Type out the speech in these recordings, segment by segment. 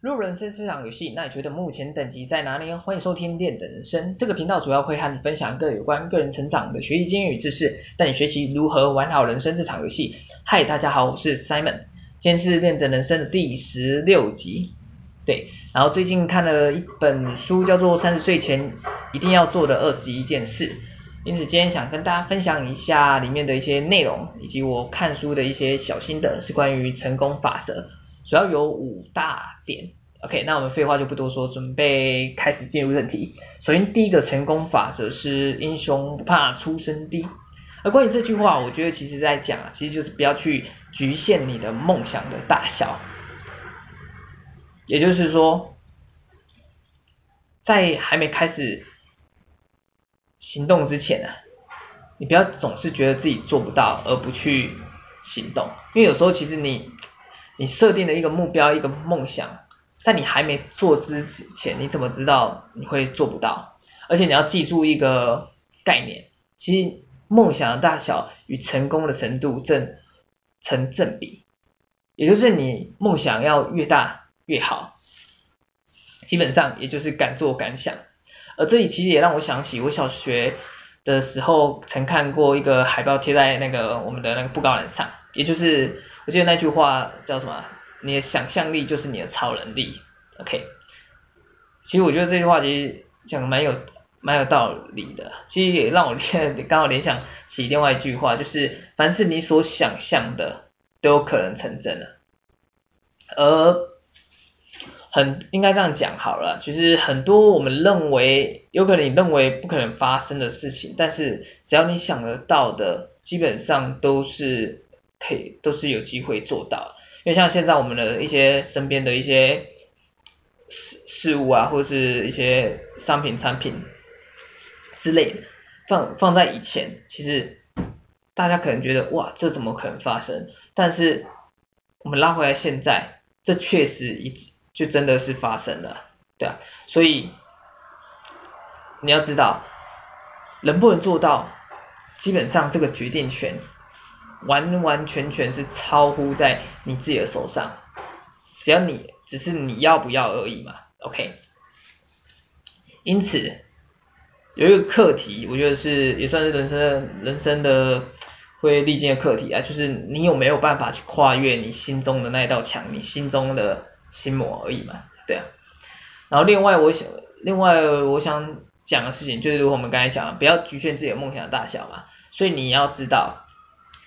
入人生是场游戏，那你觉得目前等级在哪里？欢迎收听练等人生这个频道，主要会和你分享各有关个人成长的学习经验与知识，带你学习如何玩好人生这场游戏。嗨，大家好，我是 Simon，今天是练的人生的第十六集。对，然后最近看了一本书，叫做《三十岁前一定要做的二十一件事》，因此今天想跟大家分享一下里面的一些内容，以及我看书的一些小心得，是关于成功法则。主要有五大点，OK，那我们废话就不多说，准备开始进入正题。首先，第一个成功法则是英雄不怕出身低。而关于这句话，我觉得其实在讲，其实就是不要去局限你的梦想的大小。也就是说，在还没开始行动之前啊，你不要总是觉得自己做不到而不去行动，因为有时候其实你。你设定了一个目标，一个梦想，在你还没做之前，你怎么知道你会做不到？而且你要记住一个概念，其实梦想的大小与成功的程度正成正比，也就是你梦想要越大越好，基本上也就是敢做敢想。而这里其实也让我想起我小学的时候曾看过一个海报贴在那个我们的那个布告栏上，也就是。我记得那句话叫什么？你的想象力就是你的超能力。OK，其实我觉得这句话其实讲的蛮有蛮有道理的。其实也让我联刚好联想起另外一句话，就是凡是你所想象的都有可能成真了。而很应该这样讲好了，其实很多我们认为有可能你认为不可能发生的事情，但是只要你想得到的，基本上都是。可以都是有机会做到，因为像现在我们的一些身边的一些事事物啊，或者是一些商品产品之类的，放放在以前，其实大家可能觉得哇，这怎么可能发生？但是我们拉回来现在，这确实一就真的是发生了，对啊，所以你要知道，能不能做到，基本上这个决定权。完完全全是超乎在你自己的手上，只要你只是你要不要而已嘛，OK。因此有一个课题，我觉得是也算是人生人生的会历经的课题啊，就是你有没有办法去跨越你心中的那一道墙，你心中的心魔而已嘛，对啊。然后另外我想，另外我想讲的事情就是，如果我们刚才讲，不要局限自己的梦想的大小嘛，所以你要知道。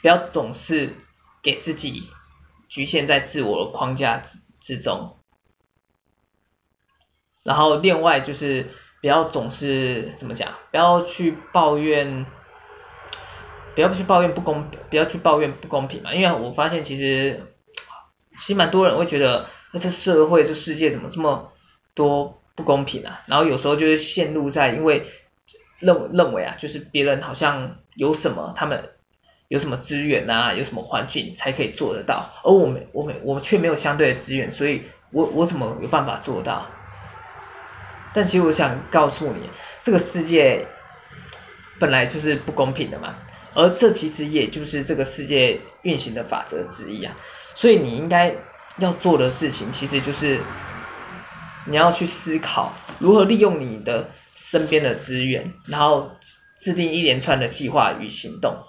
不要总是给自己局限在自我的框架之之中，然后另外就是不要总是怎么讲，不要去抱怨，不要去抱怨不公，不要去抱怨不公平嘛，因为我发现其实其实蛮多人会觉得，那这社会这世界怎么这么多不公平啊？然后有时候就是陷入在因为认认为啊，就是别人好像有什么他们。有什么资源啊，有什么环境才可以做得到，而我们我们我们却没有相对的资源，所以我我怎么有办法做到？但其实我想告诉你，这个世界本来就是不公平的嘛，而这其实也就是这个世界运行的法则之一啊。所以你应该要做的事情，其实就是你要去思考如何利用你的身边的资源，然后制定一连串的计划与行动。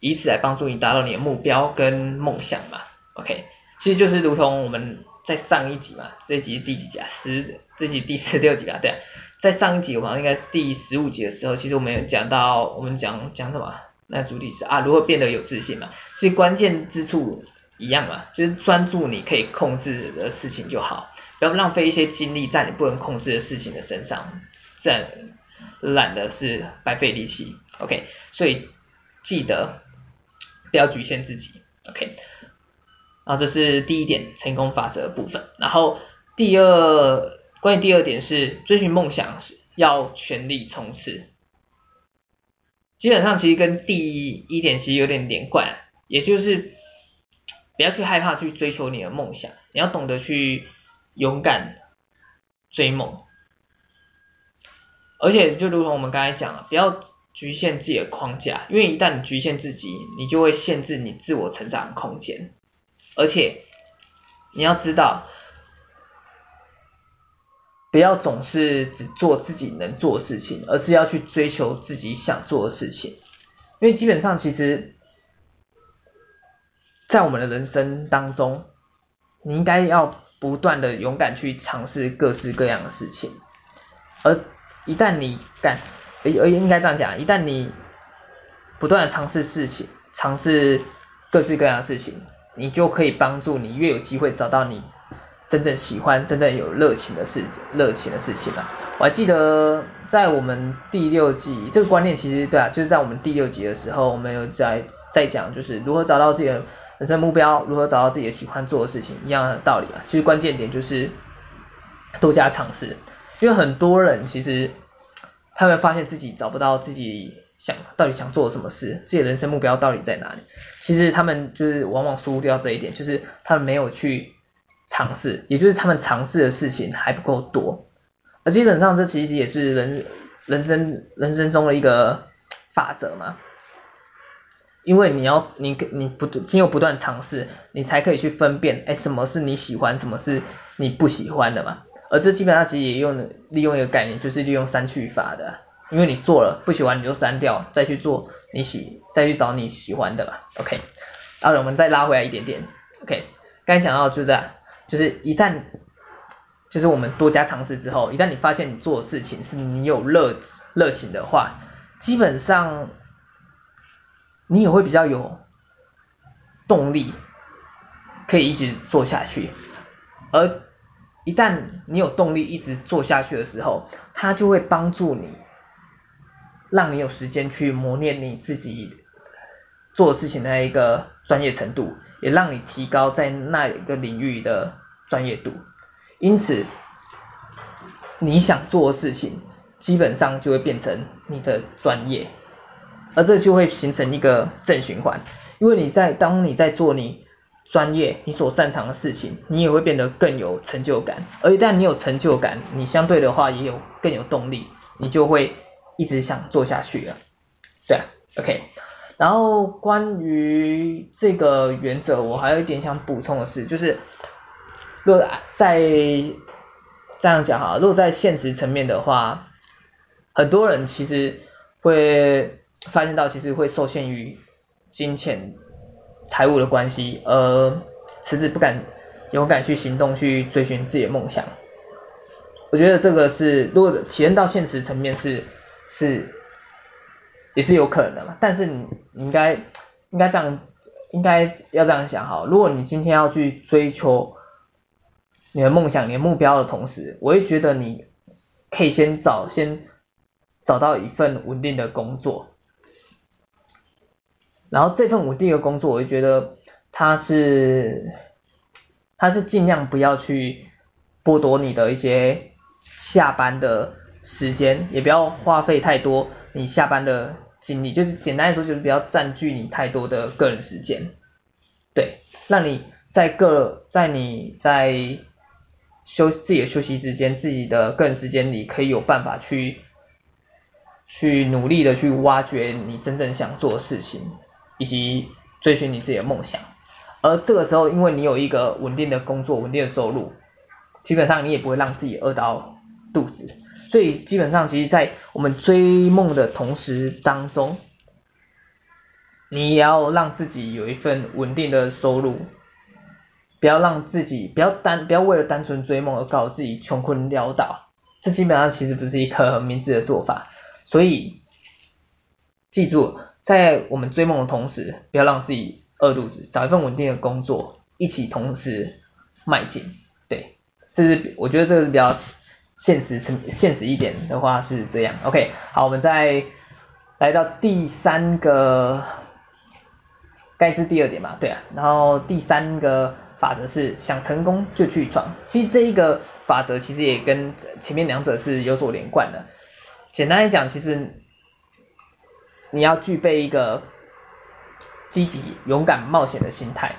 以此来帮助你达到你的目标跟梦想嘛，OK，其实就是如同我们在上一集嘛，这一集是第几集啊？十，这集第十六集啊，对，在上一集我好像应该是第十五集的时候，其实我们有讲到，我们讲讲什么？那主题是啊，如何变得有自信嘛？其实关键之处一样嘛，就是专注你可以控制的事情就好，不要浪费一些精力在你不能控制的事情的身上，这懒的是白费力气，OK，所以记得。不要局限自己，OK。然后这是第一点成功法则的部分。然后第二，关于第二点是追寻梦想是要全力冲刺。基本上其实跟第一点其实有点连贯，也就是不要去害怕去追求你的梦想，你要懂得去勇敢追梦。而且就如同我们刚才讲了，不要。局限自己的框架，因为一旦你局限自己，你就会限制你自我成长的空间。而且你要知道，不要总是只做自己能做的事情，而是要去追求自己想做的事情。因为基本上其实，在我们的人生当中，你应该要不断的勇敢去尝试各式各样的事情，而一旦你敢，而而应该这样讲，一旦你不断的尝试事情，尝试各式各样的事情，你就可以帮助你越有机会找到你真正喜欢、真正有热情的事、热情的事情了。我还记得在我们第六季，这个观念其实对啊，就是在我们第六集的时候，我们有在在讲，就是如何找到自己的人生目标，如何找到自己的喜欢做的事情，一样的道理啊。其实关键点就是多加尝试，因为很多人其实。他会发现自己找不到自己想到底想做什么事，自己人生目标到底在哪里？其实他们就是往往疏掉这一点，就是他们没有去尝试，也就是他们尝试的事情还不够多。而基本上这其实也是人人生人生中的一个法则嘛，因为你要你你不经过不断尝试，你才可以去分辨，哎，什么是你喜欢，什么是你不喜欢的嘛。而这基本上其实也用利用一个概念，就是利用删去法的，因为你做了不喜欢你就删掉，再去做你喜再去找你喜欢的吧，OK。然后我们再拉回来一点点，OK。刚才讲到就是这样，就是一旦就是我们多加尝试之后，一旦你发现你做的事情是你有热热情的话，基本上你也会比较有动力，可以一直做下去，而。一旦你有动力一直做下去的时候，它就会帮助你，让你有时间去磨练你自己做事情的一个专业程度，也让你提高在那一个领域的专业度。因此，你想做的事情基本上就会变成你的专业，而这就会形成一个正循环，因为你在当你在做你。专业，你所擅长的事情，你也会变得更有成就感。而一旦你有成就感，你相对的话也有更有动力，你就会一直想做下去了。对啊，OK。然后关于这个原则，我还有一点想补充的是，就是如果在这样讲哈，如果在现实层面的话，很多人其实会发现到，其实会受限于金钱。财务的关系，而迟迟不敢勇敢去行动，去追寻自己的梦想。我觉得这个是，如果体验到现实层面是是也是有可能的嘛。但是你你应该应该这样，应该要这样想哈。如果你今天要去追求你的梦想、你的目标的同时，我会觉得你可以先找先找到一份稳定的工作。然后这份稳定的工作，我就觉得它是，它是尽量不要去剥夺你的一些下班的时间，也不要花费太多你下班的精力，就是简单来说，就是不要占据你太多的个人时间，对，让你在个在你在休自己的休息时间、自己的个人时间里，可以有办法去去努力的去挖掘你真正想做的事情。以及追寻你自己的梦想，而这个时候，因为你有一个稳定的工作、稳定的收入，基本上你也不会让自己饿到肚子。所以基本上，其实，在我们追梦的同时当中，你也要让自己有一份稳定的收入，不要让自己不要单不要为了单纯追梦而搞自己穷困潦倒，这基本上其实不是一个很明智的做法。所以记住。在我们追梦的同时，不要让自己饿肚子，找一份稳定的工作，一起同时迈进。对，这是我觉得这个是比较现实层现实一点的话是这样。OK，好，我们再来到第三个，该知第二点嘛，对啊。然后第三个法则是想成功就去闯。其实这一个法则其实也跟前面两者是有所连贯的。简单来讲，其实。你要具备一个积极、勇敢、冒险的心态，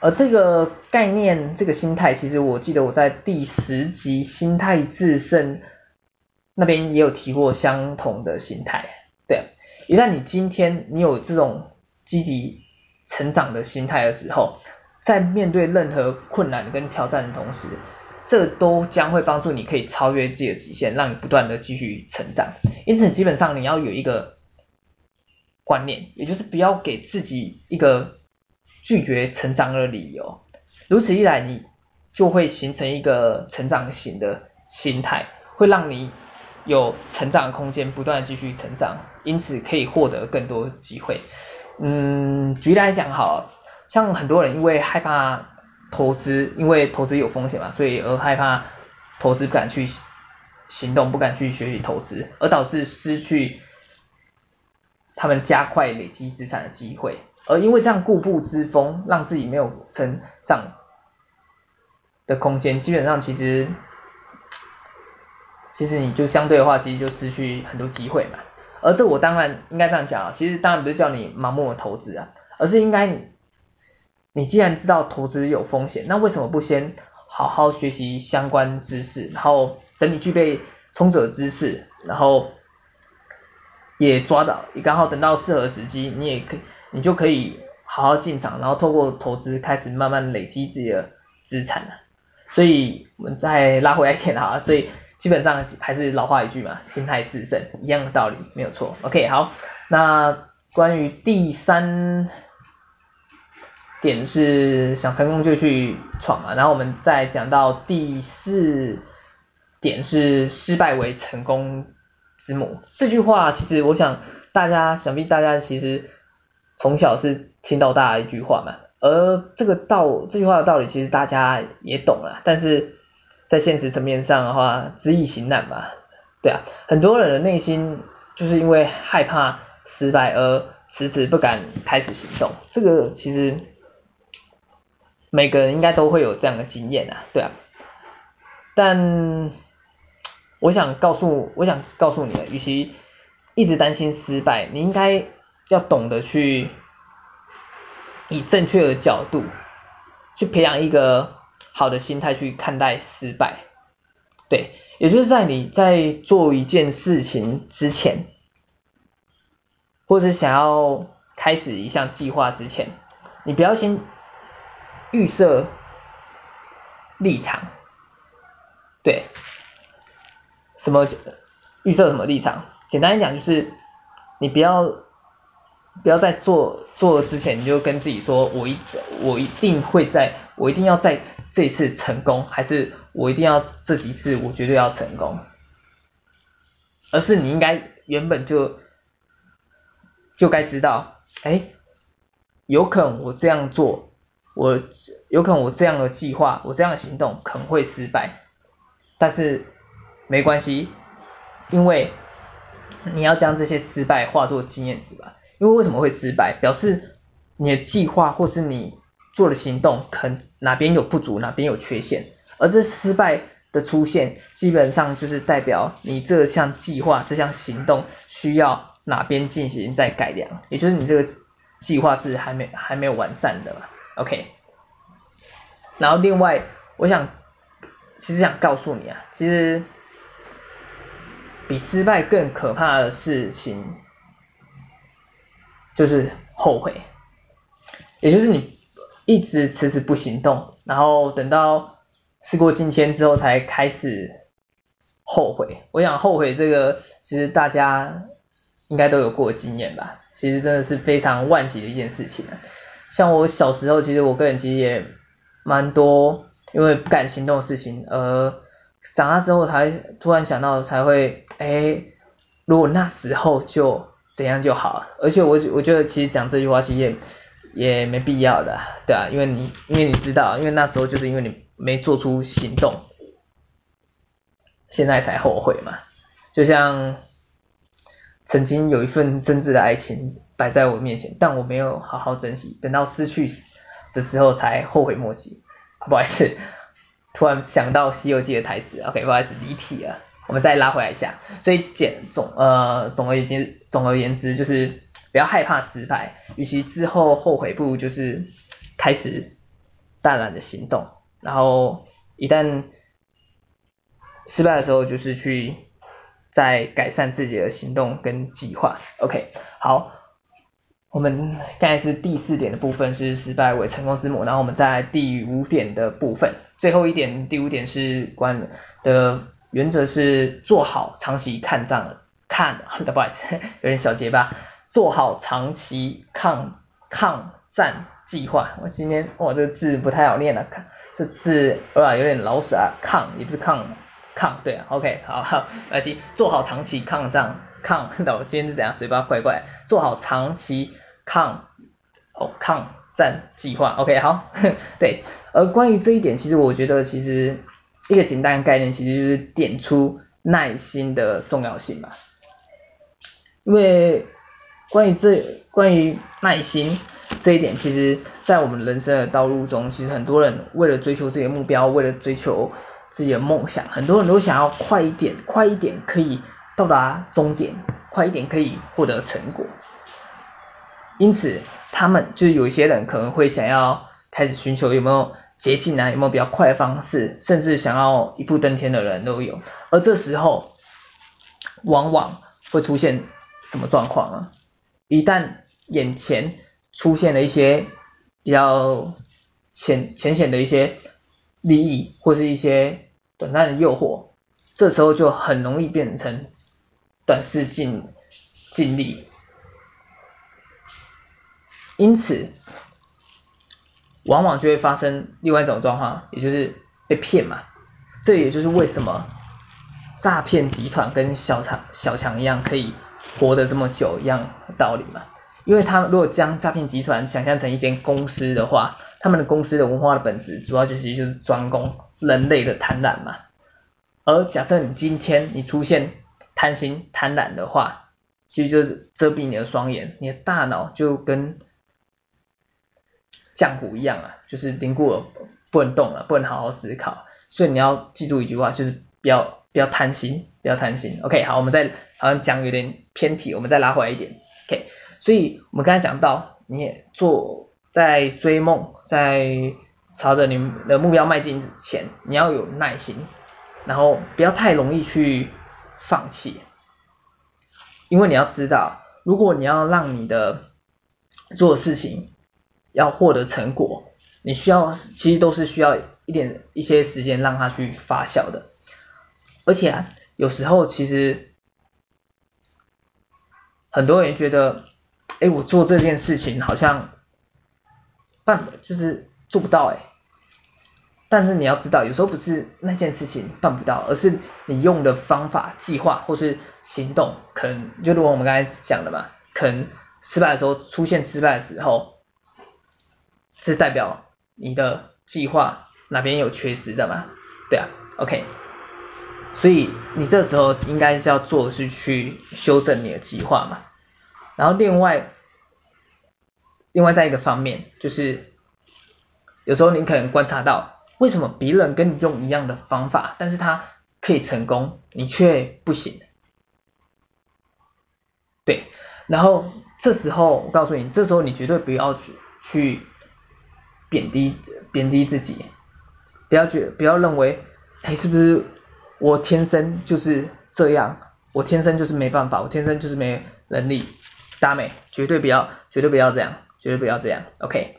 而这个概念、这个心态，其实我记得我在第十集《心态制胜》那边也有提过相同的心态。对，一旦你今天你有这种积极成长的心态的时候，在面对任何困难跟挑战的同时，这都将会帮助你可以超越自己的极限，让你不断的继续成长。因此，基本上你要有一个观念，也就是不要给自己一个拒绝成长的理由。如此一来，你就会形成一个成长型的心态，会让你有成长的空间，不断继续成长，因此可以获得更多机会。嗯，举例来讲，好像很多人因为害怕投资，因为投资有风险嘛，所以而害怕投资，不敢去行动，不敢去学习投资，而导致失去他们加快累积资产的机会。而因为这样固步自封，让自己没有成长的空间，基本上其实其实你就相对的话，其实就失去很多机会嘛。而这我当然应该这样讲啊，其实当然不是叫你盲目的投资啊，而是应该你既然知道投资有风险，那为什么不先好好学习相关知识，然后等你具备充足的知识，然后也抓到，也刚好等到适合时机，你也可以，你就可以好好进场，然后透过投资开始慢慢累积自己的资产了。所以我们再拉回来一点哈，所以。基本上还是老话一句嘛，心态致胜，一样的道理，没有错。OK，好，那关于第三点是想成功就去闯嘛，然后我们再讲到第四点是失败为成功之母。这句话其实我想大家想必大家其实从小是听到大家一句话嘛，而这个道这句话的道理其实大家也懂了，但是。在现实层面上的话，知易行难嘛，对啊，很多人的内心就是因为害怕失败而迟迟不敢开始行动。这个其实每个人应该都会有这样的经验啊，对啊。但我想告诉，我想告诉你的，与其一直担心失败，你应该要懂得去以正确的角度去培养一个。好的心态去看待失败，对，也就是在你在做一件事情之前，或者想要开始一项计划之前，你不要先预设立场，对，什么预设什么立场？简单讲就是你不要不要在做做之前你就跟自己说，我一我一定会在，我一定要在。这一次成功，还是我一定要这几次我绝对要成功，而是你应该原本就就该知道，哎，有可能我这样做，我有可能我这样的计划，我这样的行动可能会失败，但是没关系，因为你要将这些失败化作经验值吧，因为为什么会失败，表示你的计划或是你。做的行动可能哪边有不足，哪边有缺陷，而这失败的出现，基本上就是代表你这项计划、这项行动需要哪边进行再改良，也就是你这个计划是还没还没有完善的吧，OK。然后另外，我想其实想告诉你啊，其实比失败更可怕的事情就是后悔，也就是你。一直迟迟不行动，然后等到事过境迁之后才开始后悔。我想后悔这个，其实大家应该都有过经验吧。其实真的是非常惋惜的一件事情。像我小时候，其实我个人其实也蛮多因为不敢行动的事情，而长大之后才突然想到，才会哎，如果那时候就怎样就好。而且我我觉得其实讲这句话其实也。也没必要的，对啊，因为你因为你知道，因为那时候就是因为你没做出行动，现在才后悔嘛。就像曾经有一份真挚的爱情摆在我面前，但我没有好好珍惜，等到失去的时候才后悔莫及。不好意思，突然想到《西游记》的台词，OK，不好意思离题了，我们再拉回来一下。所以简总呃总而言之，总而言之就是。不要害怕失败，与其之后后悔，不如就是开始大胆的行动，然后一旦失败的时候，就是去再改善自己的行动跟计划。OK，好，我们刚才是第四点的部分是失败为成功之母，然后我们在第五点的部分，最后一点第五点是关的原则是做好长期抗战看，不好意思，有点小结巴，做好长期抗抗战计划。我今天哇这个字不太好念了，看这字哇有点老死啊，抗也不是抗抗对啊，OK 好好来去做好长期抗战抗，那我今天是怎样嘴巴怪怪，做好长期。抗哦抗战计划，OK 好，对，而关于这一点，其实我觉得其实一个简单的概念，其实就是点出耐心的重要性吧。因为关于这关于耐心这一点，其实在我们人生的道路中，其实很多人为了追求自己的目标，为了追求自己的梦想，很多人都想要快一点，快一点可以到达终点，快一点可以获得成果。因此，他们就是有一些人可能会想要开始寻求有没有捷径啊，有没有比较快的方式，甚至想要一步登天的人都有。而这时候，往往会出现什么状况呢？一旦眼前出现了一些比较浅浅显的一些利益，或是一些短暂的诱惑，这时候就很容易变成短视近近利。因此，往往就会发生另外一种状况，也就是被骗嘛。这也就是为什么诈骗集团跟小强小强一样可以活得这么久一样的道理嘛。因为他们如果将诈骗集团想象成一间公司的话，他们的公司的文化的本质主要就是就是专攻人类的贪婪嘛。而假设你今天你出现贪心贪婪的话，其实就是遮蔽你的双眼，你的大脑就跟浆糊一样啊，就是凝固了，不能动了，不能好好思考。所以你要记住一句话，就是不要不要贪心，不要贪心。OK，好，我们再好像讲有点偏题，我们再拉回来一点。OK，所以我们刚才讲到，你也做在追梦，在朝着你的目标迈进之前，你要有耐心，然后不要太容易去放弃，因为你要知道，如果你要让你的做事情。要获得成果，你需要其实都是需要一点一些时间让它去发酵的，而且啊，有时候其实很多人觉得，哎，我做这件事情好像办就是做不到哎，但是你要知道，有时候不是那件事情办不到，而是你用的方法、计划或是行动，可能就如我们刚才讲的嘛，可能失败的时候出现失败的时候。是代表你的计划哪边有缺失的嘛？对啊，OK，所以你这时候应该是要做的是去修正你的计划嘛。然后另外，另外在一个方面就是，有时候你可能观察到，为什么别人跟你用一样的方法，但是他可以成功，你却不行？对，然后这时候我告诉你，这时候你绝对不要去去。贬低贬低自己，不要觉不要认为，哎，是不是我天生就是这样？我天生就是没办法，我天生就是没能力。大美，绝对不要，绝对不要这样，绝对不要这样，OK？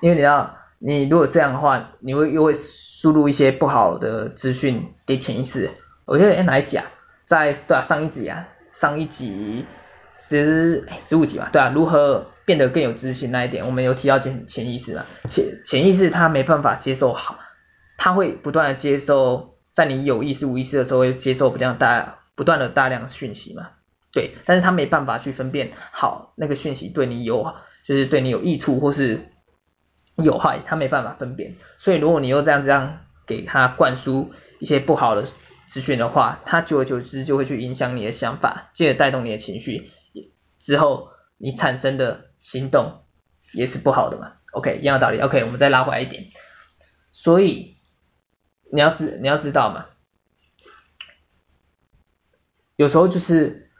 因为你要，你如果这样的话，你会又会输入一些不好的资讯给潜意识。我觉得哎，哪一集啊？在对啊，上一集啊，上一集十十五集嘛，对啊，如何？变得更有自信那一点，我们有提到潜潜意识嘛？潜潜意识它没办法接受好，它会不断的接受，在你有意识无意识的时候会接受比较大不断的大量讯息嘛？对，但是它没办法去分辨好那个讯息对你有就是对你有益处或是有害，它没办法分辨。所以如果你又这样这样给它灌输一些不好的资讯的话，它久而久之就会去影响你的想法，进而带动你的情绪，之后你产生的。行动也是不好的嘛，OK，一样的道理，OK，我们再拉回来一点，所以你要知你要知道嘛，有时候就是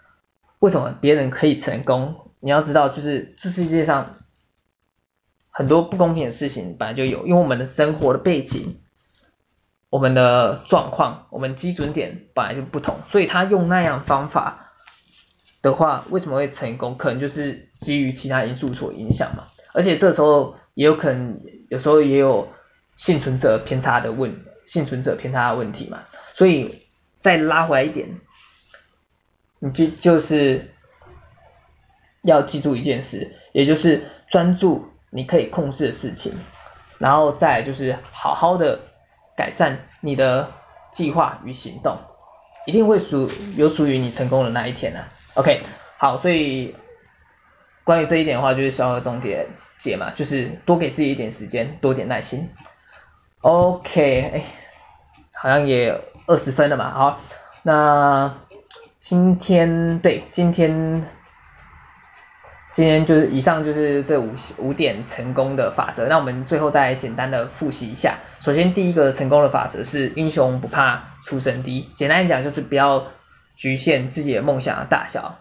为什么别人可以成功，你要知道就是这世界上很多不公平的事情本来就有，因为我们的生活的背景、我们的状况、我们基准点本来就不同，所以他用那样方法的话，为什么会成功？可能就是基于其他因素所影响嘛。而且这时候也有可能，有时候也有幸存者偏差的问，幸存者偏差的问题嘛。所以再拉回来一点，你就就是要记住一件事，也就是专注你可以控制的事情，然后再就是好好的改善你的计划与行动，一定会属有属于你成功的那一天啊。OK，好，所以。关于这一点的话，就是小何总结解嘛，就是多给自己一点时间，多点耐心。OK，哎，好像也二十分了嘛，好，那今天对，今天今天就是以上就是这五五点成功的法则，那我们最后再简单的复习一下。首先第一个成功的法则是英雄不怕出身低，简单讲就是不要局限自己的梦想的大小。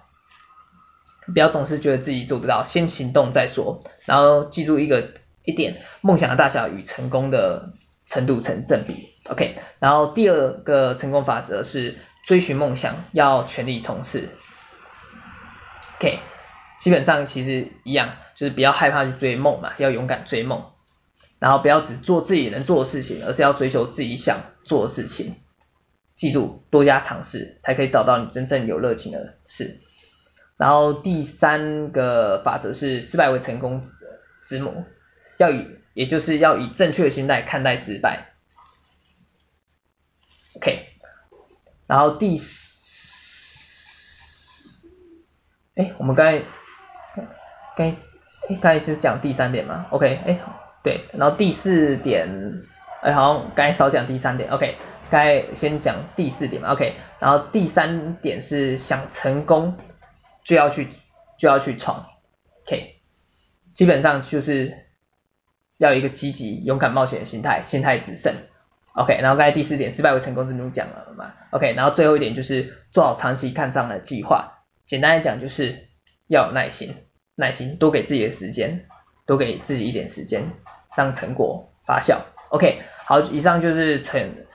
不要总是觉得自己做不到，先行动再说。然后记住一个一点，梦想的大小与成功的程度成正比。OK。然后第二个成功法则是追寻梦想要全力冲刺。OK。基本上其实一样，就是不要害怕去追梦嘛，要勇敢追梦。然后不要只做自己能做的事情，而是要追求自己想做的事情。记住，多加尝试，才可以找到你真正有热情的事。然后第三个法则是失败为成功之母，要以也就是要以正确的心态看待失败。OK，然后第四，哎，我们刚才刚刚才就是讲第三点嘛，OK，哎，对，然后第四点，哎，好像刚才少讲第三点，OK，刚才先讲第四点嘛，OK，然后第三点是想成功。就要去就要去闯，OK，基本上就是要一个积极、勇敢、冒险的心态，心态只胜，OK。然后刚才第四点，失败为成功之母讲了嘛，OK。然后最后一点就是做好长期看上的计划，简单来讲就是要有耐心，耐心多给自己的时间，多给自己一点时间，让成果发酵，OK。好，以上就是成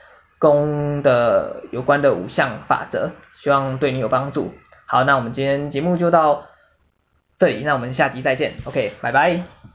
功的有关的五项法则，希望对你有帮助。好，那我们今天节目就到这里，那我们下集再见，OK，拜拜。